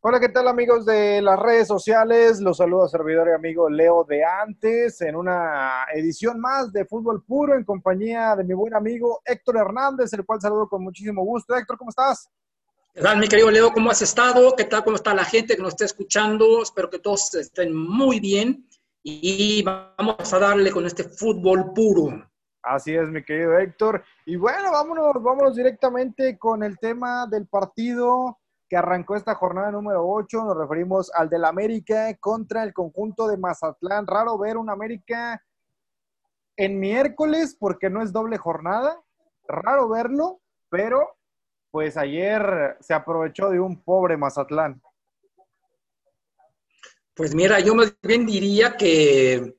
Hola, ¿qué tal amigos de las redes sociales? Los saludo a servidor y amigo Leo de antes en una edición más de Fútbol Puro en compañía de mi buen amigo Héctor Hernández, el cual saludo con muchísimo gusto. Héctor, ¿cómo estás? ¿Qué tal, mi querido Leo? ¿Cómo has estado? ¿Qué tal? ¿Cómo está la gente que nos está escuchando? Espero que todos estén muy bien y vamos a darle con este fútbol puro. Así es, mi querido Héctor. Y bueno, vámonos, vámonos directamente con el tema del partido que arrancó esta jornada número 8. Nos referimos al del América contra el conjunto de Mazatlán. Raro ver un América en miércoles porque no es doble jornada. Raro verlo, pero pues ayer se aprovechó de un pobre Mazatlán. Pues mira, yo más bien diría que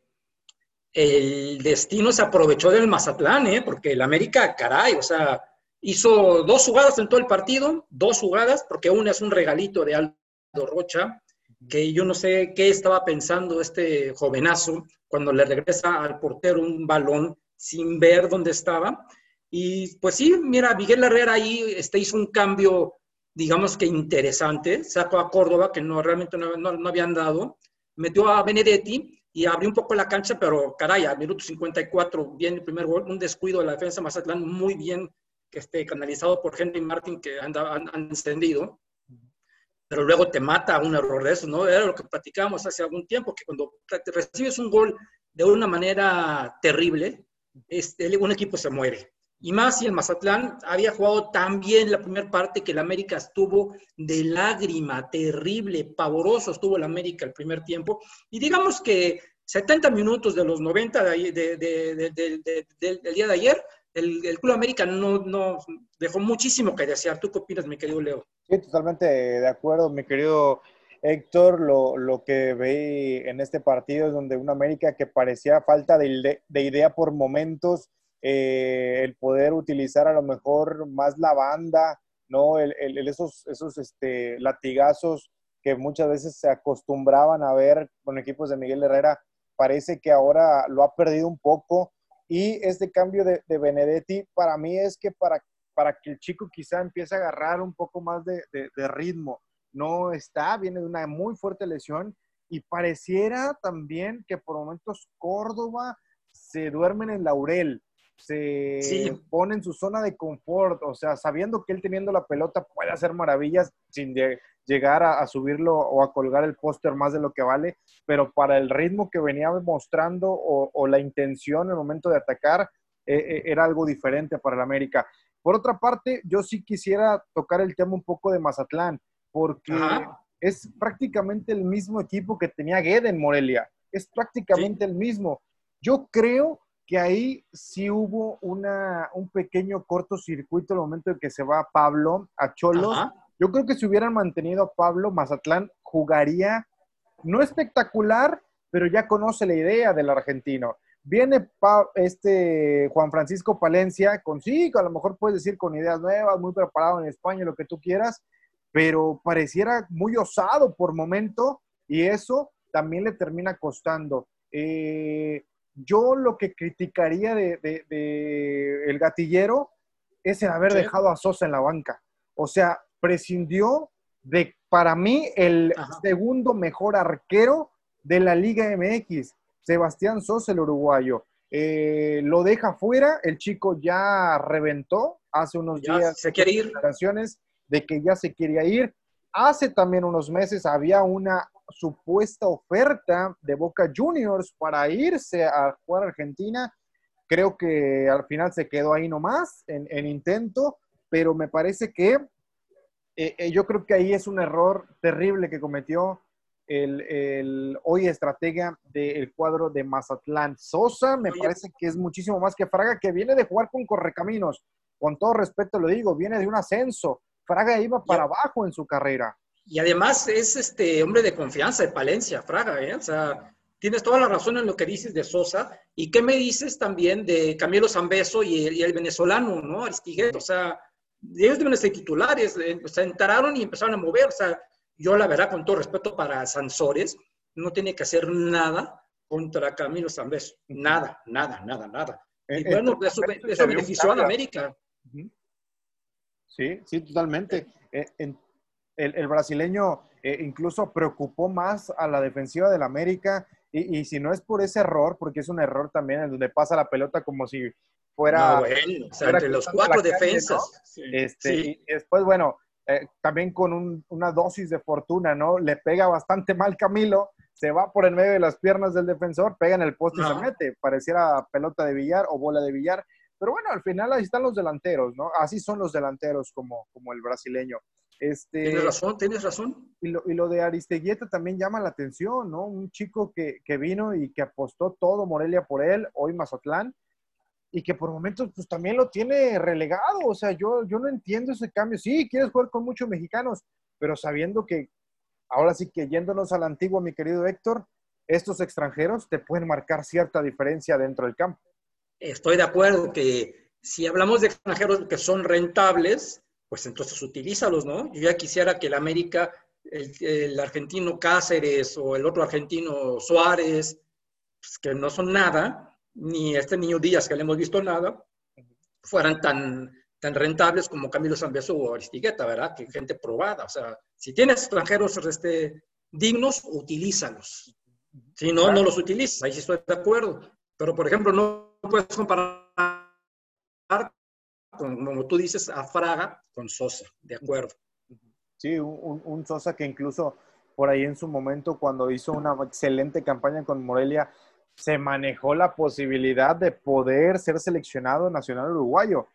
el destino se aprovechó del Mazatlán, ¿eh? porque el América, caray, o sea, Hizo dos jugadas en todo el partido, dos jugadas, porque una es un regalito de Aldo Rocha, que yo no sé qué estaba pensando este jovenazo cuando le regresa al portero un balón sin ver dónde estaba. Y pues sí, mira, Miguel Herrera ahí este, hizo un cambio, digamos que interesante, sacó a Córdoba, que no realmente no, no habían dado, metió a Benedetti y abrió un poco la cancha, pero caray, al minuto 54 viene el primer gol, un descuido de la defensa Mazatlán muy bien que esté canalizado por Henry Martin que han, encendido, pero luego te mata un error de eso, ¿no? Era lo que platicábamos hace algún tiempo, que cuando recibes un gol de una manera terrible, este, un equipo se muere. Y más si el Mazatlán había jugado tan bien la primera parte que el América estuvo de lágrima, terrible, pavoroso estuvo el América el primer tiempo. Y digamos que 70 minutos de los 90 de, del día de ayer el, Club América no, no dejó muchísimo que desear. ¿Tú qué opinas, mi querido Leo? Sí, totalmente de acuerdo, mi querido Héctor. Lo, lo que vi en este partido es donde una América que parecía falta de, de idea por momentos, eh, el poder utilizar a lo mejor más la banda, ¿no? El, el, esos esos este, latigazos que muchas veces se acostumbraban a ver con equipos de Miguel Herrera, parece que ahora lo ha perdido un poco y este cambio de, Benedetti para mí es que para, para que el chico quizá empiece a agarrar un poco más de, ritmo. No está, viene de una muy fuerte lesión y pareciera también que por momentos Córdoba se duerme en el laurel, se pone en su zona de confort, o sea, sabiendo que él teniendo la pelota puede hacer maravillas sin llegar a, subirlo o a colgar el póster más de lo que vale, pero para el ritmo que venía mostrando o, la intención en el momento de atacar, eh, eh, era algo diferente para el América. Por otra parte, yo sí quisiera tocar el tema un poco de Mazatlán, porque es prácticamente el mismo equipo que tenía Guede en Morelia, es prácticamente el mismo. Yo creo que ahí sí hubo una, un pequeño cortocircuito el momento en que se va Pablo a Cholos. Yo creo que si hubieran mantenido a Pablo, Mazatlán jugaría, no espectacular, pero ya conoce la idea del argentino. Viene este Juan Francisco Palencia con sí, a lo mejor puedes decir con ideas nuevas, muy preparado en España, lo que tú quieras, pero pareciera muy osado por momento y eso también le termina costando. Eh, yo lo que criticaría de, el gatillero es el haber dejado a Sosa en la banca. O sea, prescindió de, para mí, el segundo mejor arquero de la Liga MX, Sebastián Sosa, el uruguayo. Eh, lo deja fuera, el chico ya reventó hace unos días. Se quiere ir. De que ya se quería ir. Hace también unos meses había una supuesta oferta de Boca Juniors para irse a jugar a Argentina. Creo que al final se quedó ahí nomás en, en intento, pero me parece que eh, eh, yo creo que ahí es un error terrible que cometió el, el hoy estratega del cuadro de Mazatlán. Sosa me parece que es muchísimo más que Fraga, que viene de jugar con Correcaminos. Con todo respeto lo digo, viene de un ascenso. Fraga iba para abajo en su carrera. Y además es este hombre de confianza de Palencia, Fraga, ¿eh? O sea, tienes toda la razón en lo que dices de Sosa. ¿Y qué me dices también de Camilo Zambeso y el, y el venezolano, ¿no? Aristiguet, o sea, ellos deben ser titulares, eh, se enteraron y empezaron a mover. O sea, yo la verdad, con todo respeto para Sansores, no tiene que hacer nada contra Camilo Zambeso. Nada, nada, nada, nada. Y bueno, eso, benefició a la América. Sí, sí, totalmente. Eh, el, brasileño eh, incluso preocupó más a la defensiva del América. Y, si no es por ese error, porque es un error también en donde pasa la pelota como si fuera. No, bueno, o sea, entre los cuatro defensas. este, Y después, bueno, eh, también con una dosis de fortuna, ¿no? Le pega bastante mal Camilo, se va por el medio de las piernas del defensor, pega en el poste y se mete. Pareciera pelota de billar o bola de billar. Pero bueno, al final ahí están los delanteros, ¿no? Así son los delanteros como, como el brasileño. Este, tienes razón, tienes razón. Y lo, y lo de Aristeguieta también llama la atención, ¿no? Un chico que, que, vino y que apostó todo Morelia por él, hoy Mazatlán, y que por momentos pues también lo tiene relegado. O sea, yo, yo no entiendo ese cambio. Sí, quieres jugar con muchos mexicanos, pero sabiendo que, ahora sí que yéndonos al antiguo, mi querido Héctor, estos extranjeros te pueden marcar cierta diferencia dentro del campo. Estoy de acuerdo que si hablamos de extranjeros que son rentables, pues entonces utilízalos, ¿no? Yo ya quisiera que el América, el, argentino Cáceres o el otro argentino Suárez, pues que no son nada, ni este niño Díaz que le hemos visto nada, fueran tan, tan rentables como Camilo Zambeso o Aristigueta, ¿verdad? Que gente probada. O sea, si tienes extranjeros este, dignos, utilízalos. Si no, no los utilizas, ahí sí estoy de acuerdo. Pero, por ejemplo, no puedes comparar como tú dices, a Fraga con Sosa, de acuerdo. Sí, un, Sosa que incluso por ahí en su momento, cuando hizo una excelente campaña con Morelia, se manejó la posibilidad de poder ser seleccionado nacional uruguayo.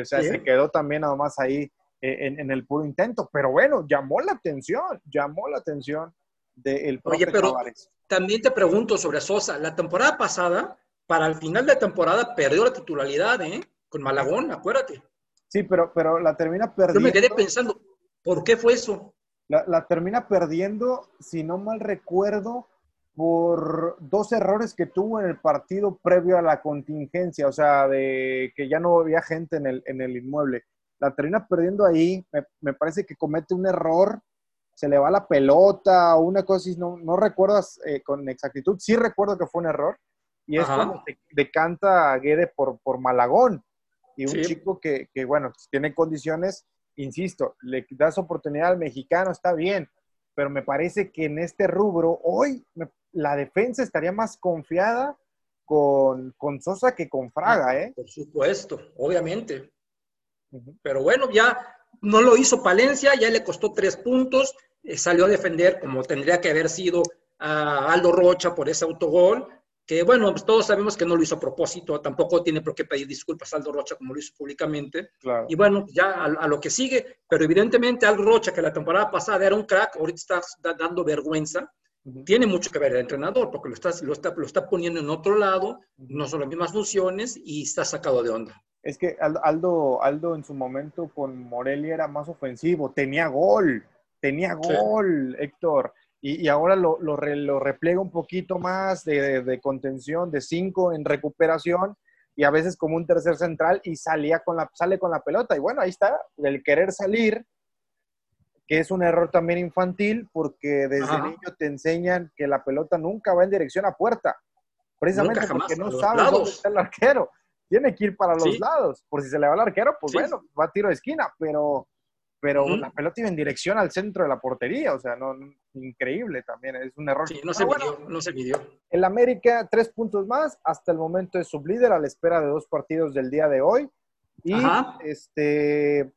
O sea, se quedó también nada más ahí eh, en, el puro intento. Pero bueno, llamó la atención, llamó la atención del de Oye, pero también te pregunto sobre Sosa. La temporada pasada, para el final de temporada, perdió la titularidad, ¿eh? Con Malagón, acuérdate. Sí, pero, pero la termina perdiendo. Yo me quedé pensando, ¿por qué fue eso? La, termina perdiendo, si no mal recuerdo, por dos errores que tuvo en el partido previo a la contingencia, o sea, de que ya no había gente en el, en el inmueble. La termina perdiendo ahí, me, parece que comete un error, se le va la pelota, una cosa así, no, no recuerdas eh, con exactitud, sí recuerdo que fue un error, y es cuando se decanta a Guede por, por Malagón y un chico que, que, bueno, tiene condiciones, insisto, le das oportunidad al mexicano, está bien, pero me parece que en este rubro, hoy la defensa estaría más confiada con, con, Sosa que con Fraga, ¿eh? Por supuesto, obviamente. Pero bueno, ya no lo hizo Palencia, ya le costó tres puntos, eh, salió a defender como tendría que haber sido a Aldo Rocha por ese autogol, que bueno, pues todos sabemos que no lo hizo a propósito, tampoco tiene por qué pedir disculpas a Aldo Rocha como lo hizo públicamente. Y bueno, ya a, lo que sigue, pero evidentemente Aldo Rocha, que la temporada pasada era un crack, ahorita está dando vergüenza, tiene mucho que ver el entrenador, porque lo está, lo, está, lo está poniendo en otro lado, no son las mismas funciones y está sacado de onda. Es que Aldo, Aldo en su momento con Morelia era más ofensivo, tenía gol, tenía gol, Héctor y, ahora lo, lo, lo, replega un poquito más de, de, contención, de cinco en recuperación y a veces como un tercer central y salía con la, sale con la pelota. Y bueno, ahí está, el querer salir, que es un error también infantil porque desde niño te enseñan que la pelota nunca va en dirección a puerta, precisamente porque no sabes dónde está el arquero. Tiene que ir para los lados, por si se le va al arquero, pues bueno, va a tiro de esquina, pero pero la pelota iba en dirección al centro de la portería, o sea, no, increíble también, es un error. Sí, no se midió, no se midió. El América, tres puntos más, hasta el momento es sublíder a la espera de dos partidos del día de hoy. Y este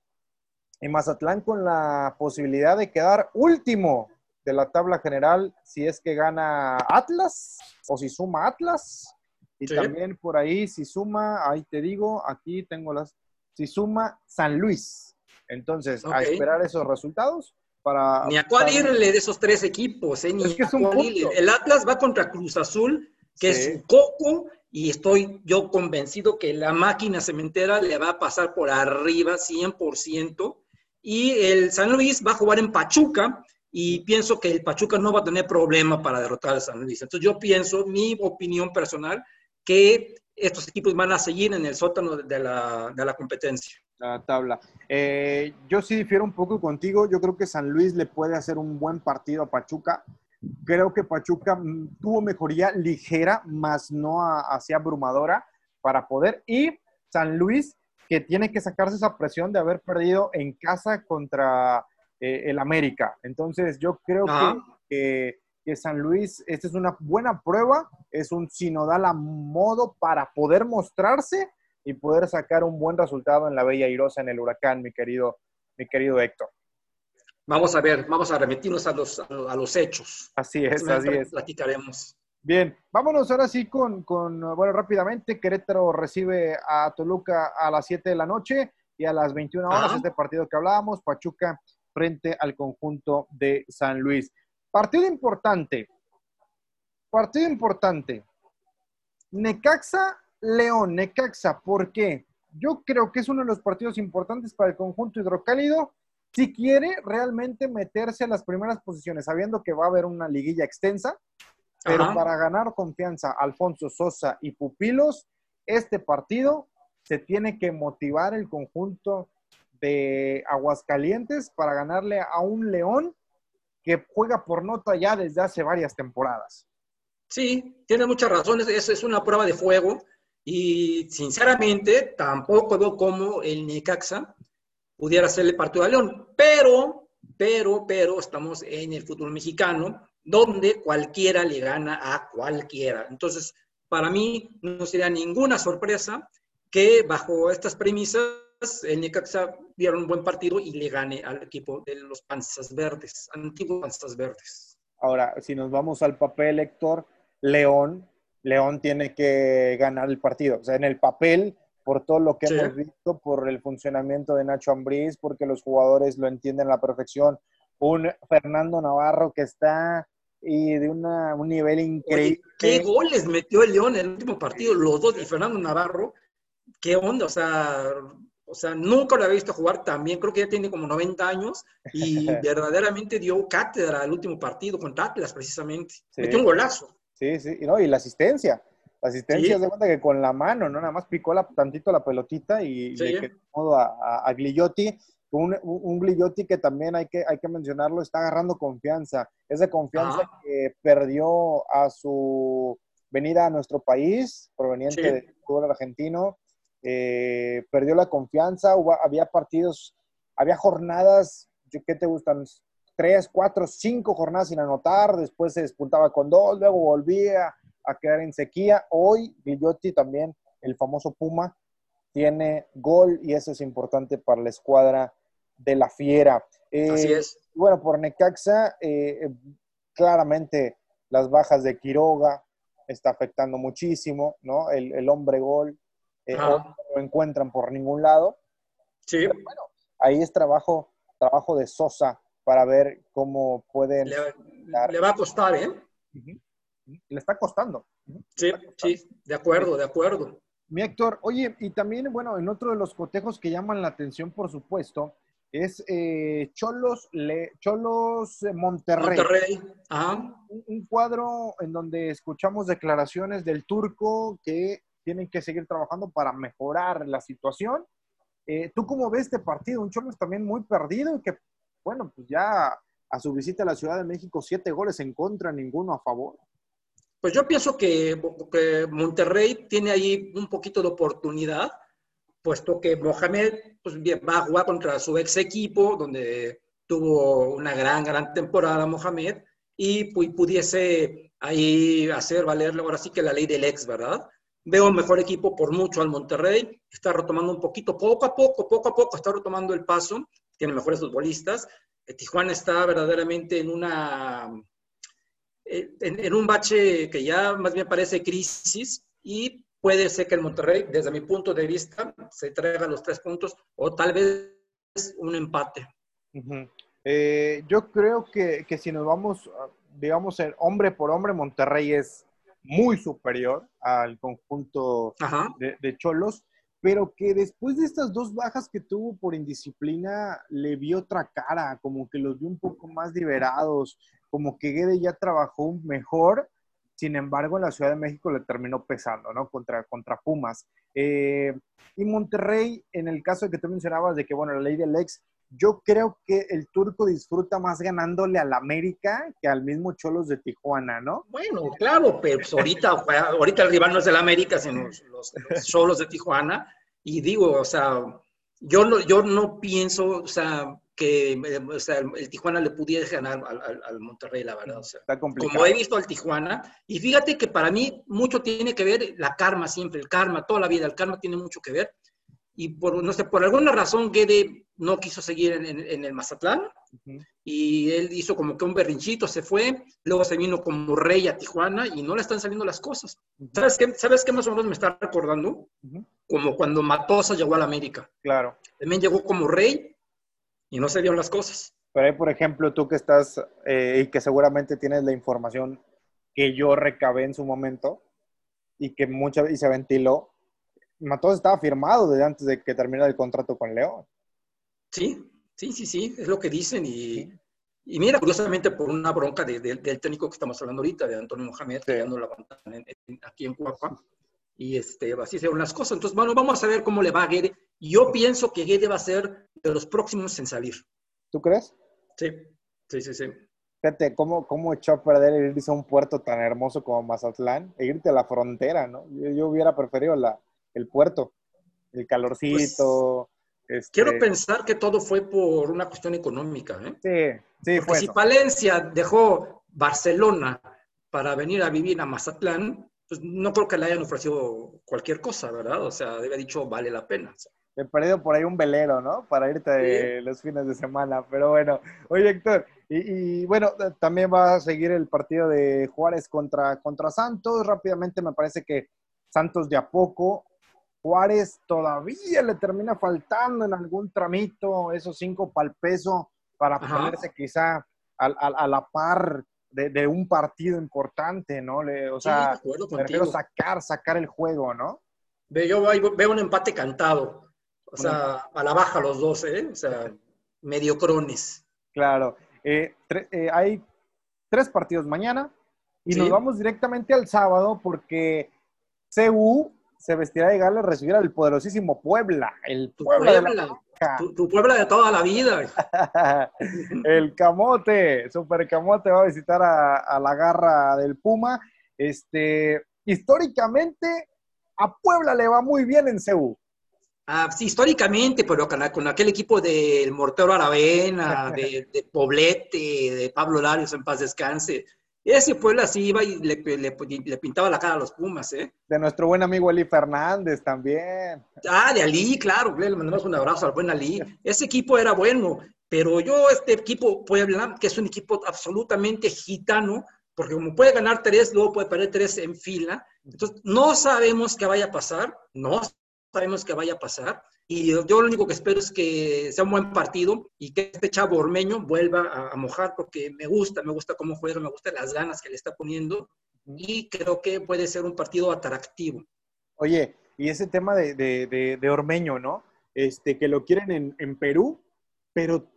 en Mazatlán con la posibilidad de quedar último de la tabla general si es que gana Atlas o si suma Atlas. Y también por ahí, si suma, ahí te digo, aquí tengo las, si suma San Luis. Entonces, a esperar esos resultados para... Ni a cuál irle de esos tres equipos, ¿eh? Ni es que es un El Atlas va contra Cruz Azul, que es un coco, y estoy yo convencido que la máquina cementera le va a pasar por arriba 100%. Y el San Luis va a jugar en Pachuca, y pienso que el Pachuca no va a tener problema para derrotar al San Luis. Entonces yo pienso, mi opinión personal, que estos equipos van a seguir en el sótano de la, de la competencia la tabla. Eh, yo sí difiero un poco contigo. Yo creo que San Luis le puede hacer un buen partido a Pachuca. Creo que Pachuca mm, tuvo mejoría ligera, más no así abrumadora para poder. Y San Luis, que tiene que sacarse esa presión de haber perdido en casa contra eh, el América. Entonces yo creo que, que, San Luis, esta es una buena prueba, es un sinodal a modo para poder mostrarse y poder sacar un buen resultado en la Bella Irosa, en el huracán, mi querido, mi querido Héctor. Vamos a ver, vamos a remitirnos a los, a los hechos. Así es, así es. Platicaremos. Bien, vámonos ahora sí con, con, bueno, rápidamente, Querétaro recibe a Toluca a las 7 de la noche y a las 21 horas este partido que hablábamos, Pachuca frente al conjunto de San Luis. Partido importante, partido importante. Necaxa, León, Necaxa, ¿por qué? Yo creo que es uno de los partidos importantes para el conjunto hidrocálido si quiere realmente meterse en las primeras posiciones, sabiendo que va a haber una liguilla extensa, pero para ganar confianza, Alfonso Sosa y Pupilos, este partido se tiene que motivar el conjunto de Aguascalientes para ganarle a un León que juega por nota ya desde hace varias temporadas. Sí, tiene muchas razones. Es, es una prueba de fuego. Y sinceramente, tampoco veo cómo el Necaxa pudiera el partido de León. Pero, pero, pero, estamos en el fútbol mexicano donde cualquiera le gana a cualquiera. Entonces, para mí no sería ninguna sorpresa que bajo estas premisas el Necaxa diera un buen partido y le gane al equipo de los Panzas Verdes, antiguos Panzas Verdes. Ahora, si nos vamos al papel, Héctor, León, León tiene que ganar el partido. O sea, en el papel, por todo lo que hemos visto, por el funcionamiento de Nacho Ambriz, porque los jugadores lo entienden a la perfección. Un Fernando Navarro que está y de un nivel increíble. ¿Qué goles metió el León en el último partido? Los dos y Fernando Navarro. ¿Qué onda? O sea, o sea, nunca lo había visto jugar también. Creo que ya tiene como 90 años y verdaderamente dio cátedra el último partido contra Atlas, precisamente. Metió un golazo. Sí, sí, y, no, y la asistencia. La asistencia de cuenta que con la mano, ¿no? Nada más picó la, tantito la pelotita y le quedó modo a, a, a un, un que también hay que, hay que mencionarlo, está agarrando confianza. Esa confianza que perdió a su venida a nuestro país, proveniente del fútbol argentino, eh, perdió la confianza, había partidos, había jornadas, ¿qué te gustan? Tres, cuatro, cinco jornadas sin anotar, después se despuntaba con dos, luego volvía a quedar en sequía. Hoy Guillotti también, el famoso Puma, tiene gol y eso es importante para la escuadra de la Fiera. Así eh, es. Bueno, por Necaxa, eh, claramente las bajas de Quiroga está afectando muchísimo, ¿no? El, hombre gol eh, no lo encuentran por ningún lado. Sí. bueno, ahí es trabajo, trabajo de Sosa para ver cómo pueden... Le, le va a costar, ¿eh? Le está costando. Sí, sí, de acuerdo, de acuerdo. Mi Héctor, oye, y también, bueno, en otro de los cotejos que llaman la atención, por supuesto, es eh, Cholos, Le, Cholos Monterrey. Monterrey, Un, cuadro en donde escuchamos declaraciones del turco que tienen que seguir trabajando para mejorar la situación. Eh, ¿Tú cómo ves este partido? Un Cholos también muy perdido y que, bueno, pues ya a su visita a la Ciudad de México, siete goles en contra, ninguno a favor. Pues yo pienso que, Monterrey tiene ahí un poquito de oportunidad puesto que Mohamed pues, va a jugar contra su ex equipo, donde tuvo una gran, gran temporada Mohamed, y pudiese ahí hacer valer ahora sí que la ley del ex, ¿verdad? Veo mejor equipo por mucho al Monterrey, está retomando un poquito, poco a poco, poco a poco, está retomando el paso, tiene mejores futbolistas. Eh, Tijuana está verdaderamente en una eh, en, un bache que ya más bien parece crisis y Puede ser que el Monterrey, desde mi punto de vista, se traiga los tres puntos o tal vez un empate. Eh, yo creo que, que, si nos vamos, digamos, el hombre por hombre, Monterrey es muy superior al conjunto de, de, Cholos, pero que después de estas dos bajas que tuvo por indisciplina, le vio otra cara, como que los vio un poco más liberados, como que Guede ya trabajó mejor sin embargo, en la Ciudad de México le terminó pesando, ¿no? Contra, contra Pumas. Eh, y Monterrey, en el caso de que tú mencionabas de que, bueno, la ley del ex, yo creo que el turco disfruta más ganándole al América que al mismo Cholos de Tijuana, ¿no? Bueno, claro, pero pues ahorita, ahorita el rival no es el América, sino los, Cholos de Tijuana. Y digo, o sea, yo no, yo no pienso, o sea, que o sea, el, Tijuana le pudiera ganar al, al, Monterrey, la verdad. O sea, Está complicado. como he visto al Tijuana, y fíjate que para mí mucho tiene que ver la karma siempre, el karma, toda la vida, el karma tiene mucho que ver. Y por, no sé, por alguna razón Guede no quiso seguir en, en, el Mazatlán Ujú. y él hizo como que un berrinchito, se fue, luego se vino como rey a Tijuana y no le están saliendo las cosas. ¿Sabes qué, ¿Sabes qué más o menos me está recordando? Ujú. Como cuando Matosa llegó a la América. Claro. También llegó como rey y no se dieron las cosas. Pero ahí, por ejemplo, tú que estás eh, y que seguramente tienes la información que yo recabé en su momento y que mucha y se ventiló, Matos estaba firmado desde antes de que terminara el contrato con León. Sí, sí, sí, sí, es lo que dicen. Y, y mira, curiosamente, por una bronca de- de- del técnico que estamos hablando ahorita, de Antonio Mohamed, que ya no la en- en- aquí en Cuapa. Y este, así se las cosas. Entonces, bueno, vamos a ver cómo le va a Guede. Yo pienso que Guede va a ser de los próximos en salir. ¿Tú crees? Sí, sí, sí, sí. Fíjate cómo, cómo echó a perder el irse a un puerto tan hermoso como Mazatlán e irte a la frontera, ¿no? Yo, yo hubiera preferido la, el puerto, el calorcito. este, Quiero pensar que todo fue por una cuestión económica. ¿eh? Sí, sí, Porque fue si eso. Palencia dejó Barcelona para venir a vivir a Mazatlán, pues no creo que le hayan ofrecido cualquier cosa, ¿verdad? O sea, debe dicho, vale la pena. O sea, He perdido por ahí un velero, ¿no? Para irte de los fines de semana. Pero bueno, oye Héctor, y, y bueno, también va a seguir el partido de Juárez contra, contra Santos. Rápidamente me parece que Santos de a poco. Juárez todavía le termina faltando en algún tramito esos cinco pal peso para Ajá. ponerse quizá a, a- a la par de, de un partido importante, ¿no? Le- o sí, sea, contigo. sacar, sacar el juego, ¿no? Yo veo veo un empate cantado. O sea, a la baja los dos, ¿eh? O sea, mediocrones. Claro. Eh, tre- eh, hay tres partidos mañana y Sí. nos vamos directamente al sábado porque CU se vestirá de gala a recibir al poderosísimo Puebla, el Tu Puebla, de la Puebla, tu, tu Puebla de toda la vida. el Camote, Super Camote va a visitar a, a la garra del Puma. Este, históricamente, a Puebla le va muy bien en CU. Ah, sí, históricamente, pero con, con aquel equipo del Mortero Aravena, de, de Poblete, de Pablo Larios en paz descanse. Ese Puebla sí iba y le, le- le pintaba la cara a los Pumas, ¿eh? De nuestro buen amigo Eli Fernández también. Ah, de Ali, claro, le mandamos un abrazo al buen Ali. Ese equipo era bueno, pero yo, este equipo Puebla, que es un equipo absolutamente gitano, porque como puede ganar tres, luego puede perder tres en fila, entonces no sabemos qué vaya a pasar, no sabemos qué vaya a pasar, y yo, yo lo único que espero es que sea un buen partido y que este chavo ormeño vuelva a, a mojar, porque me gusta, me gusta cómo juega, me gustan las ganas que le está poniendo, y creo que puede ser un partido atractivo. Oye, y ese tema de, de, de- de Ormeño, ¿no? Este, que lo quieren en, en Perú, pero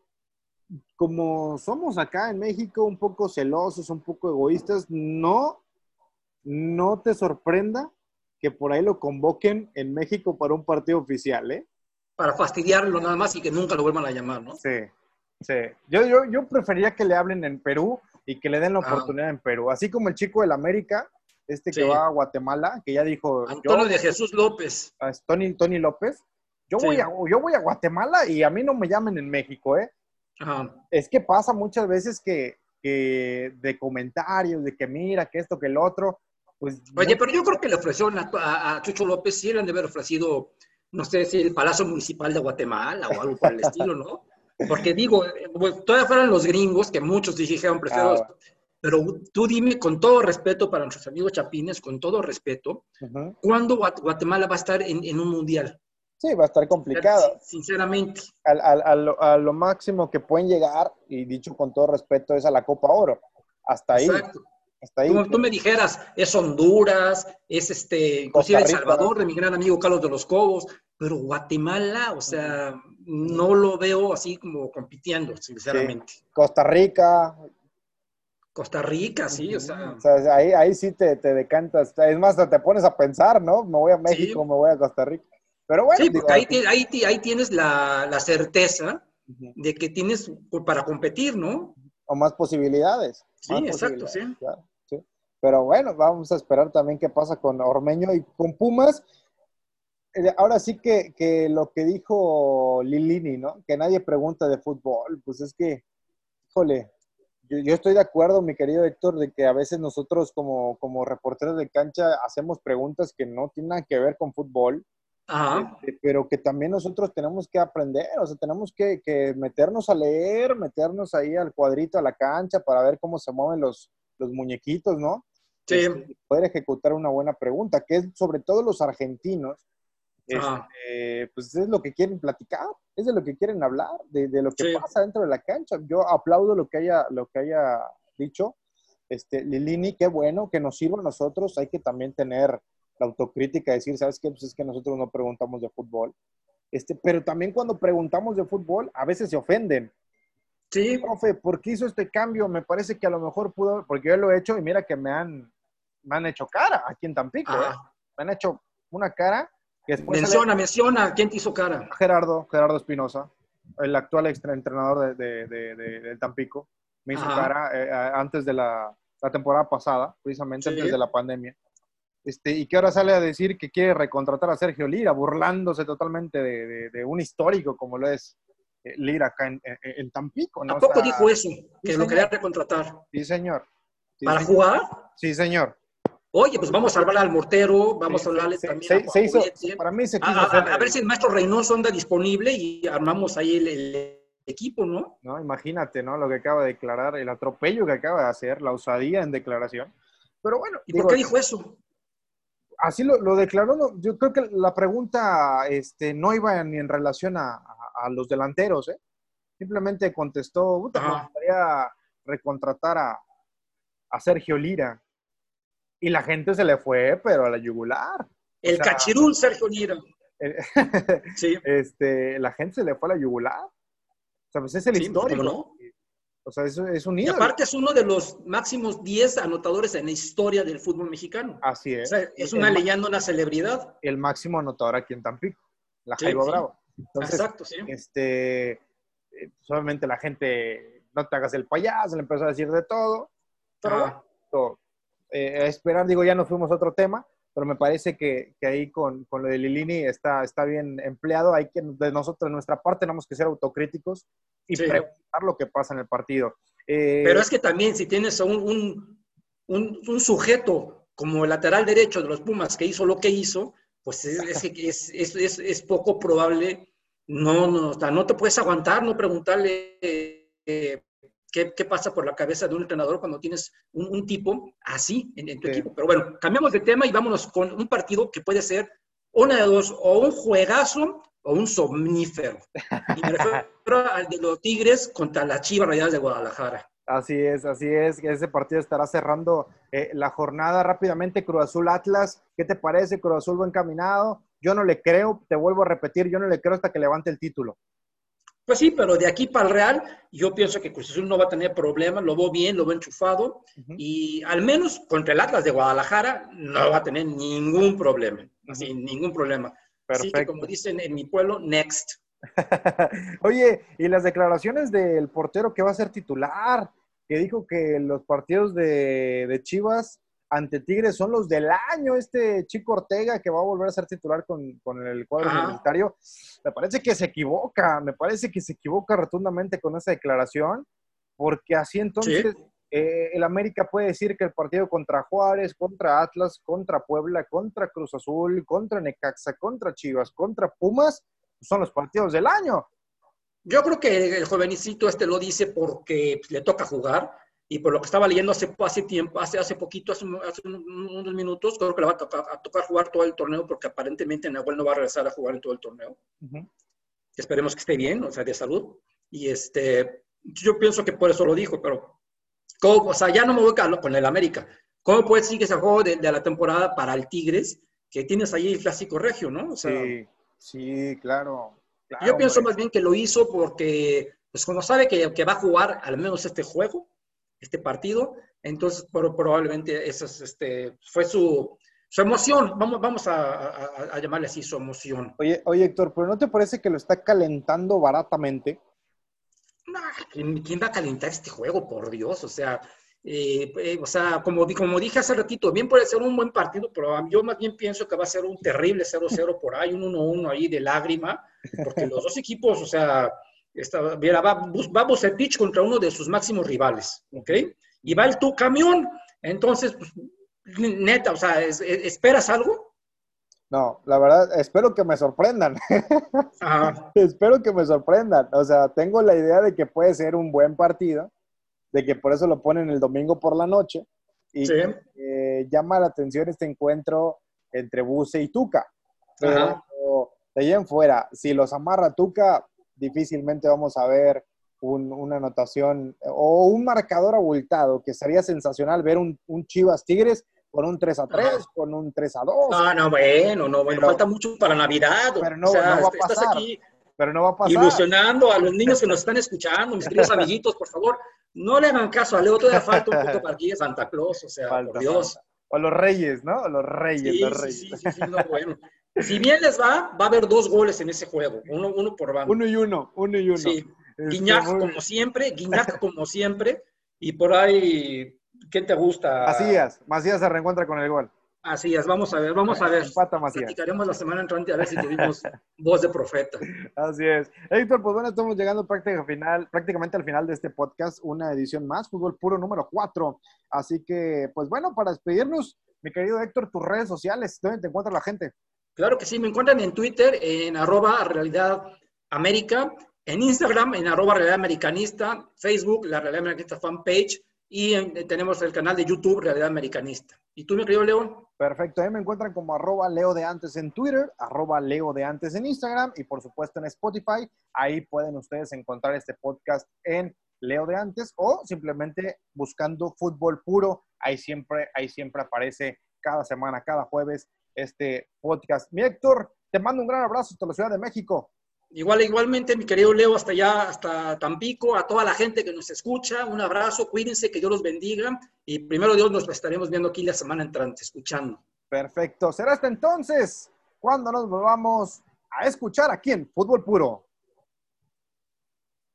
como somos acá en México un poco celosos, un poco egoístas, no, no te sorprenda que por ahí lo convoquen en México para un partido oficial, ¿eh? Para fastidiarlo nada más y que nunca lo vuelvan a llamar, ¿no? Sí, sí. Yo, yo, yo preferiría que le hablen en Perú y que le den la Ah. oportunidad en Perú. Así como el chico del América, este que Sí. va a Guatemala, que ya dijo, Antonio yo- de Jesús López. a Tony, Tony López, yo, Sí. voy a, yo voy a Guatemala y a mí no me llamen en México, ¿eh? Ajá. Es que pasa muchas veces que, que de comentarios, de que mira, que esto, que el otro, pues... Oye, pero yo creo que le ofrecieron a, a- a Chucho López, sí le han de haber ofrecido, no sé si el Palacio Municipal de Guatemala o algo por el estilo, ¿no? Porque digo, pues, todavía fueron los gringos, que muchos dijeron, prefiero... Ah, Pero tú dime, con todo respeto para nuestros amigos chapines, con todo respeto, Ujú. ¿cuándo Guat- Guatemala va a estar en, en un mundial? Sí, va a estar complicado. Sinceramente. Al- a lo máximo que pueden llegar, y dicho con todo respeto, es a la Copa Oro. Hasta ahí, Exacto. Hasta ahí. Como tú me dijeras, es Honduras, es este, inclusive El. Salvador, de mi gran amigo Carlos de los Cobos, pero Guatemala, o sea, no lo veo así como compitiendo, sinceramente. Costa Rica, Costa Rica, sí, o sea, o sea, ahí, ahí sí te, te decantas. Es más, te pones a pensar, ¿no? Me voy a México, me voy a Costa Rica. Pero bueno, sí, digo, porque ahí, ahí, ahí tienes la, la certeza de que tienes para competir, ¿no? o más posibilidades. Sí, exacto, posibilidades, sí. claro, sí. Pero bueno, vamos a esperar también qué pasa con Ormeño y con Pumas. eh, ahora sí que, que, lo que dijo Lilini, ¿no? Que nadie pregunta de fútbol, pues es que, híjole, yo, estoy de acuerdo, mi querido Héctor, de que a veces nosotros como, como reporteros de cancha hacemos preguntas que no tienen nada que ver con fútbol, este, pero que también nosotros tenemos que aprender, o sea, tenemos que, que, meternos a leer, meternos ahí al cuadrito, a la cancha, para ver cómo se mueven los, los muñequitos, ¿no? Sí. Este, poder ejecutar una buena pregunta, que es sobre todo los argentinos, este, pues es lo que quieren platicar, es de lo que quieren hablar, de, de lo que pasa dentro de la cancha. Yo aplaudo lo que haya, lo que haya dicho este, Lilini, qué bueno que nos sirva a nosotros, hay que también tener la autocrítica, decir, ¿sabes qué? Pues es que nosotros no preguntamos de fútbol. Este, pero también cuando preguntamos de fútbol, a veces se ofenden. Sí. Profe, ¿por qué hizo este cambio? Me parece que a lo mejor pudo, porque yo lo he hecho y mira que me han, me han hecho cara aquí en Tampico. ¿eh? Me han hecho una cara que Menciona, menciona, ¿quién te hizo cara? Gerardo, Gerardo Espinosa, el actual entrenador de, de, de, Tampico. Me hizo cara eh, antes de la, la, temporada pasada, precisamente antes de la pandemia. Este, y que ahora sale a decir que quiere recontratar a Sergio Lira, burlándose totalmente de, un histórico como lo es eh, Lira acá en, Tampico. ¿no? ¿A dijo eso? Que lo quería recontratar. Sí, señor. ¿Para jugar? Sí, señor. Oye, pues vamos a hablar al mortero, vamos a hablarle también a, para mí se a, ver si el maestro Reynoso anda disponible y armamos ahí el, equipo, ¿no? No, imagínate, ¿no? Lo que acaba de declarar, el atropello que acaba de hacer, la osadía en declaración. Pero bueno. ¿Y por qué dijo eso? así lo, declaró. Yo creo que la pregunta este, no iba ni en relación a, los delanteros, ¿eh? Simplemente contestó, puta, me gustaría recontratar a, Sergio Lira. Y la gente se le fue, pero a la yugular. El cachirul Sergio Lira. sí. Este, la gente se le fue a la yugular. O sea, pues es el sí, histórico. No? O sea, es, es un Y aparte es uno de los máximos 10 anotadores en la historia del fútbol mexicano. Así es. O sea, es una leyenda, una celebridad. El máximo anotador aquí en Tampico, la Jaiba Bravo. Exacto, sí. Este, eh, pues, obviamente la gente, no te hagas el payaso, le empezó a decir de todo. Pero bueno, eh, esperar, digo, ya nos fuimos a otro tema, pero me parece que, que ahí con, con, lo de Lilini está, está bien empleado. Hay que, de nosotros, de nuestra parte, tenemos que ser autocríticos y preguntar lo que pasa en el partido. Eh, Pero es que también si tienes un, un, un, sujeto como el lateral derecho de los Pumas que hizo lo que hizo, pues es, es, es, es poco probable, no, no, o sea, no te puedes aguantar, no preguntarle eh, qué, qué, pasa por la cabeza de un entrenador cuando tienes un, tipo así en, tu equipo. Pero bueno, cambiamos de tema y vámonos con un partido que puede ser una de dos, o un juegazo o un somnífero. Y me refiero al de los Tigres contra las Chivas Rayadas de Guadalajara. Así es, así es. Ese partido estará cerrando eh, la jornada rápidamente. Cruz Azul Atlas, ¿qué te parece? Cruz Azul buen caminado. Yo no le creo, te vuelvo a repetir, yo no le creo hasta que levante el título. Pues sí, pero de aquí para el Real, yo pienso que Cruz Azul no va a tener problemas, lo veo bien, lo veo enchufado, y al menos contra el Atlas de Guadalajara no va a tener ningún problema, sin ningún problema. Así que como dicen en mi pueblo, next. Oye, y las declaraciones del portero que va a ser titular, que dijo que los partidos de, Chivas ante Tigres son los del año, este chico Ortega que va a volver a ser titular con, el cuadro universitario, me parece que se equivoca, me parece que se equivoca rotundamente con esa declaración, porque así entonces eh, el América puede decir que el partido contra Juárez, contra Atlas, contra Puebla, contra Cruz Azul, contra Necaxa, contra Chivas, contra Pumas, son los partidos del año. Yo creo que el jovencito este lo dice porque le toca jugar y por lo que estaba leyendo hace, hace tiempo, hace, hace poquito, hace, unos minutos, creo que le va a tocar, jugar todo el torneo porque aparentemente Nahuel no va a regresar a jugar en todo el torneo. Esperemos que esté bien, o sea, de salud. Y este, yo pienso que por eso lo dijo, pero o sea, ya no me voy con el América. ¿Cómo puedes seguir ese juego de, la temporada para el Tigres? Que tienes ahí el clásico regio, ¿no? sí, sí, claro. yo pienso más bien que lo hizo porque, pues cuando sabe que, que, va a jugar al menos este juego, este partido, entonces probablemente esa este, fue su, su emoción, vamos, vamos a, a, llamarle así, su emoción. Oye, oye, Héctor, ¿pero no te parece que lo está calentando baratamente? ¿quién, va a calentar este juego, por Dios? O sea, Eh, eh, o sea, como, como dije hace ratito, bien puede ser un buen partido, pero yo más bien pienso que va a ser un terrible 0-0 por ahí, un 1-1 ahí de lágrima, porque los dos equipos, o sea, está, va, va Bucetich contra uno de sus máximos rivales, ¿ok? Y va el tu camión, entonces, pues, neta, o sea, ¿esperas algo? No, la verdad, espero que me sorprendan. espero que me sorprendan. O sea, tengo la idea de que puede ser un buen partido de que por eso lo ponen el domingo por la noche. Y llama la atención este encuentro entre Buse y Tuca. Pero de ahí en fuera, si los amarra Tuca, difícilmente vamos a ver una anotación o un marcador abultado, que sería sensacional ver un, Chivas Tigres con un 3 a 3, con un 3 a 2. No, no, bueno, no, bueno, falta mucho para Navidad. Pero no, va a pasar. Estás aquí pero no va a pasar. Ilusionando a los niños que nos están escuchando, mis queridos amiguitos, por favor, no le hagan caso a Leo, todavía falta un poco para aquí de Santa Claus, o sea, por Dios. O los reyes, ¿no? los reyes, los reyes. Sí, sí, sí, no, bueno. Si bien les va, va a haber dos goles en ese juego, uno, uno por banda. Uno y uno, uno y uno. Sí, este, Guiñac como siempre, Guiñac como siempre, y por ahí, ¿qué te gusta? Macías, Macías se reencuentra con el gol. Así es, vamos a ver, vamos a ver. Platicaremos la semana entrante a ver si tuvimos voz de profeta. Así es. Héctor, pues bueno, estamos llegando prácticamente, final, prácticamente al final de este podcast, una edición más, Fútbol Puro número 4. Así que, pues bueno, para despedirnos, mi querido Héctor, tus redes sociales, ¿dónde te encuentra la gente? Claro que sí, me encuentran en Twitter, en arroba realidad América, en Instagram, en arroba realidad americanista, Facebook, la realidad americanista fanpage, y tenemos el canal de YouTube Realidad Americanista. ¿Y tú, mi querido León? Perfecto, ahí me encuentran como arroba Leo de antes en Twitter, arroba Leo de antes en Instagram y por supuesto en Spotify. Ahí pueden ustedes encontrar este podcast en Leo de antes o simplemente buscando fútbol puro. Ahí siempre, ahí siempre aparece cada semana, cada jueves este podcast. Mi Héctor, te mando un gran abrazo hasta la Ciudad de México. Igual, igualmente, mi querido Leo, hasta allá, hasta Tampico, a toda la gente que nos escucha, un abrazo, cuídense, que Dios los bendiga y primero Dios nos estaremos viendo aquí la semana entrante, escuchando. Perfecto, será hasta entonces cuando nos volvamos a escuchar aquí en Fútbol Puro.